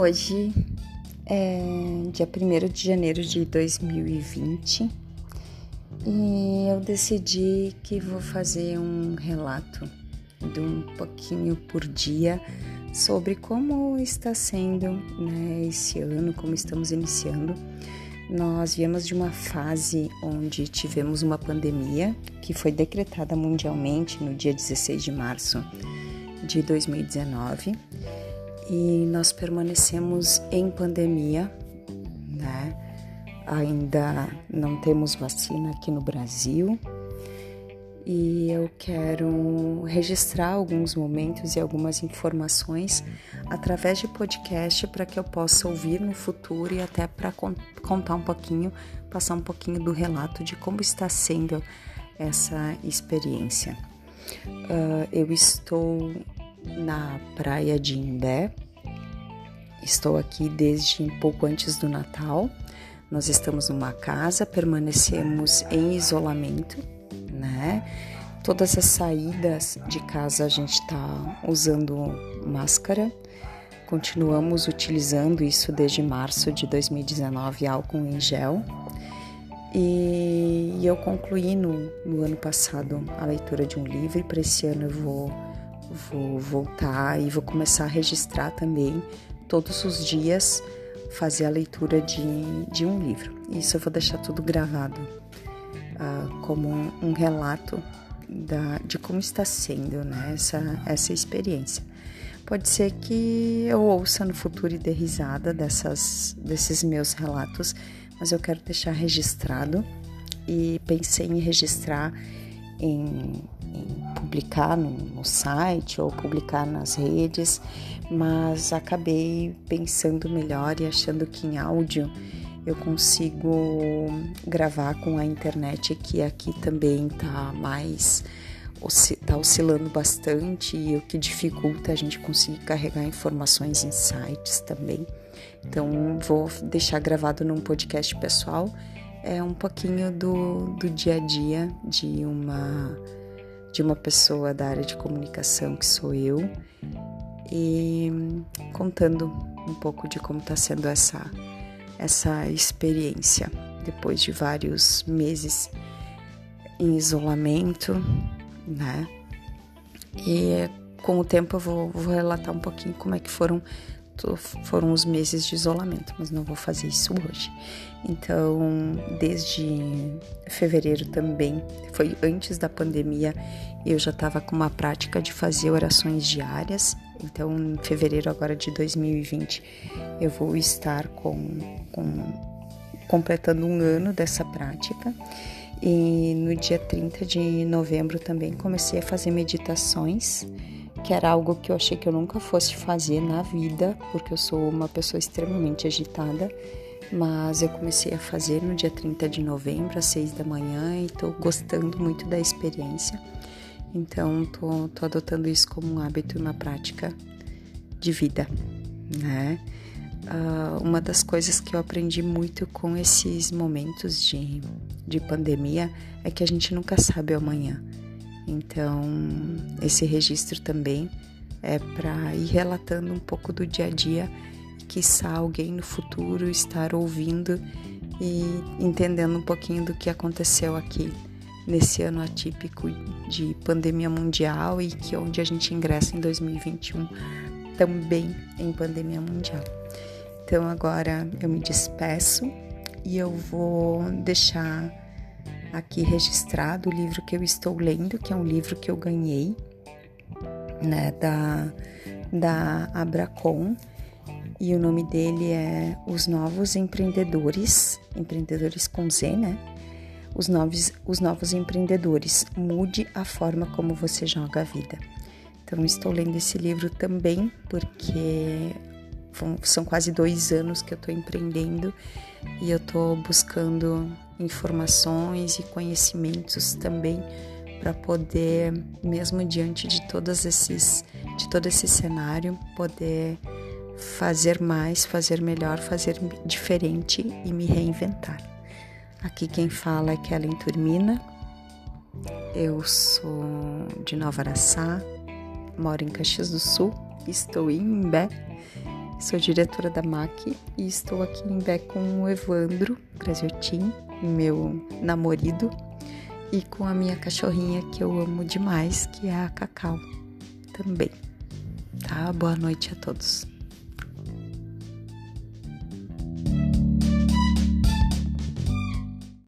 Hoje é dia 1 de janeiro de 2020 e eu decidi que vou fazer um relato de um pouquinho por dia sobre como está sendo né, esse ano, como estamos iniciando. Nós viemos de uma fase onde tivemos uma pandemia que foi decretada mundialmente no dia 16 de março de 2019 e nós permanecemos em pandemia, né? Ainda não temos vacina aqui no Brasil e eu quero registrar alguns momentos e algumas informações através de podcast para que eu possa ouvir no futuro e até para contar um pouquinho, passar um pouquinho do relato de como está sendo essa experiência. Uh, eu estou na praia de Imbé. Estou aqui desde um pouco antes do Natal. Nós estamos numa casa, permanecemos em isolamento, né? Todas as saídas de casa a gente está usando máscara. Continuamos utilizando isso desde março de 2019, álcool em gel. E, eu concluí no, no ano passado a leitura de um livro e para esse ano eu vou vou voltar e vou começar a registrar também todos os dias fazer a leitura de, de um livro. Isso eu vou deixar tudo gravado uh, como um, relato da, de como está sendo né, essa, essa experiência. Pode ser que eu ouça no futuro e dê risada dessas, desses meus relatos, mas eu quero deixar registrado e pensei em registrar em publicar no, no site ou publicar nas redes, mas acabei pensando melhor e achando que em áudio eu consigo gravar com a internet que aqui também tá mais tá oscilando bastante e o que dificulta a gente conseguir carregar informações em sites também. Então vou deixar gravado num podcast pessoal é um pouquinho do, do dia a dia de uma de uma pessoa da área de comunicação que sou eu e contando um pouco de como está sendo essa essa experiência depois de vários meses em isolamento, né? E com o tempo eu vou, vou relatar um pouquinho como é que foram foram os meses de isolamento, mas não vou fazer isso hoje. Então, desde fevereiro também, foi antes da pandemia, eu já estava com uma prática de fazer orações diárias. Então, em fevereiro agora de 2020, eu vou estar com, com completando um ano dessa prática. E no dia 30 de novembro também comecei a fazer meditações que era algo que eu achei que eu nunca fosse fazer na vida, porque eu sou uma pessoa extremamente agitada. Mas eu comecei a fazer no dia 30 de novembro, às 6 da manhã, e estou gostando muito da experiência. Então, tô, tô adotando isso como um hábito e uma prática de vida, né? Uh, uma das coisas que eu aprendi muito com esses momentos de, de pandemia é que a gente nunca sabe o amanhã. Então, esse registro também é para ir relatando um pouco do dia a dia, quiçá alguém no futuro estar ouvindo e entendendo um pouquinho do que aconteceu aqui nesse ano atípico de pandemia mundial e que onde a gente ingressa em 2021 também em pandemia mundial. Então agora eu me despeço e eu vou deixar aqui registrado o livro que eu estou lendo, que é um livro que eu ganhei, né, da, da Abracom, e o nome dele é Os Novos Empreendedores, empreendedores com Z, né? Os novos, os novos empreendedores, mude a forma como você joga a vida. Então, estou lendo esse livro também porque são quase dois anos que eu estou empreendendo e eu estou buscando informações e conhecimentos também para poder, mesmo diante de todos esses, de todo esse cenário, poder fazer mais, fazer melhor, fazer diferente e me reinventar. Aqui quem fala é Kellen Turmina. Eu sou de Nova Araçá, moro em Caxias do Sul, estou em Imbé sou diretora da MAC e estou aqui em Bé com o Evandro Graziotin, meu namorado, e com a minha cachorrinha que eu amo demais, que é a Cacau também. Tá? Boa noite a todos.